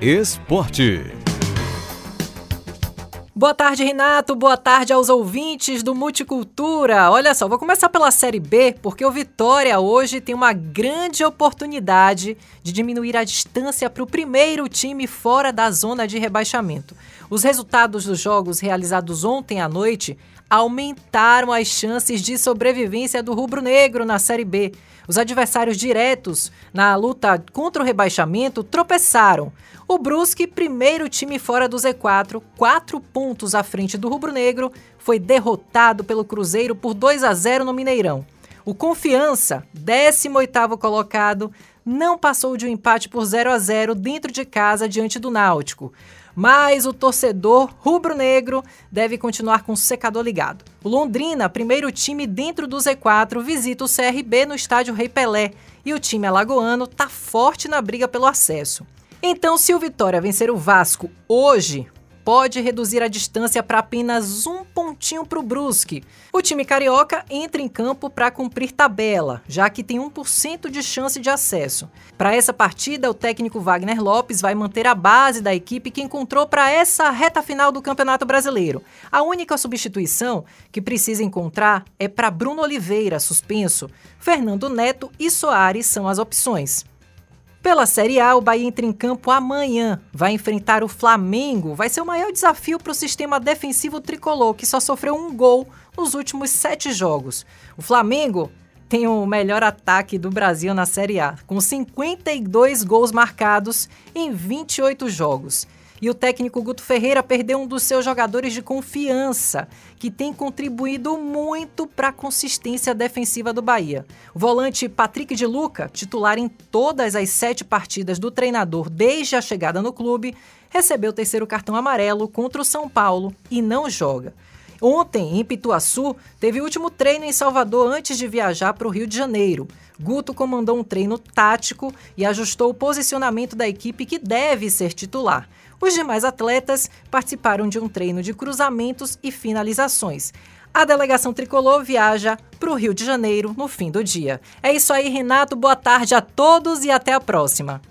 Esporte. Boa tarde, Renato. Boa tarde aos ouvintes do Multicultura. Olha só, vou começar pela Série B, porque o Vitória hoje tem uma grande oportunidade de diminuir a distância para o primeiro time fora da zona de rebaixamento. Os resultados dos jogos realizados ontem à noite aumentaram as chances de sobrevivência do rubro-negro na Série B. Os adversários diretos na luta contra o rebaixamento tropeçaram. O Brusque, primeiro time fora do Z4, quatro pontos à frente do rubro-negro, foi derrotado pelo Cruzeiro por 2 a 0 no Mineirão. O Confiança, 18º colocado, não passou de um empate por 0 a 0 dentro de casa diante do Náutico mas o torcedor rubro-negro deve continuar com o secador ligado. O Londrina, primeiro time dentro do Z4, visita o CRB no estádio Rei Pelé e o time alagoano está forte na briga pelo acesso. Então, se o Vitória vencer o Vasco hoje, pode reduzir a distância para apenas um pontinho para o Brusque. O time carioca entra em campo para cumprir tabela, já que tem 1% de chance de acesso. Para essa partida, o técnico Wagner Lopes vai manter a base da equipe que encontrou para essa reta final do Campeonato Brasileiro. A única substituição que precisa encontrar é para Bruno Oliveira, suspenso. Fernando Neto e Soares são as opções. Pela Série A, o Bahia entra em campo amanhã. Vai enfrentar o Flamengo. Vai ser o maior desafio para o sistema defensivo tricolor, que só sofreu um gol nos últimos sete jogos. O Flamengo tem o melhor ataque do Brasil na Série A, com 52 gols marcados em 28 jogos. E o técnico Guto Ferreira perdeu um dos seus jogadores de confiança, que tem contribuído muito para a consistência defensiva do Bahia. O volante Patrick de Luca, titular em todas as sete partidas do treinador desde a chegada no clube, recebeu o terceiro cartão amarelo contra o São Paulo e não joga. Ontem, em Pituaçu, teve o último treino em Salvador antes de viajar para o Rio de Janeiro. Guto comandou um treino tático e ajustou o posicionamento da equipe que deve ser titular. Os demais atletas participaram de um treino de cruzamentos e finalizações. A delegação tricolor viaja para o Rio de Janeiro no fim do dia. É isso aí, Renato. Boa tarde a todos e até a próxima.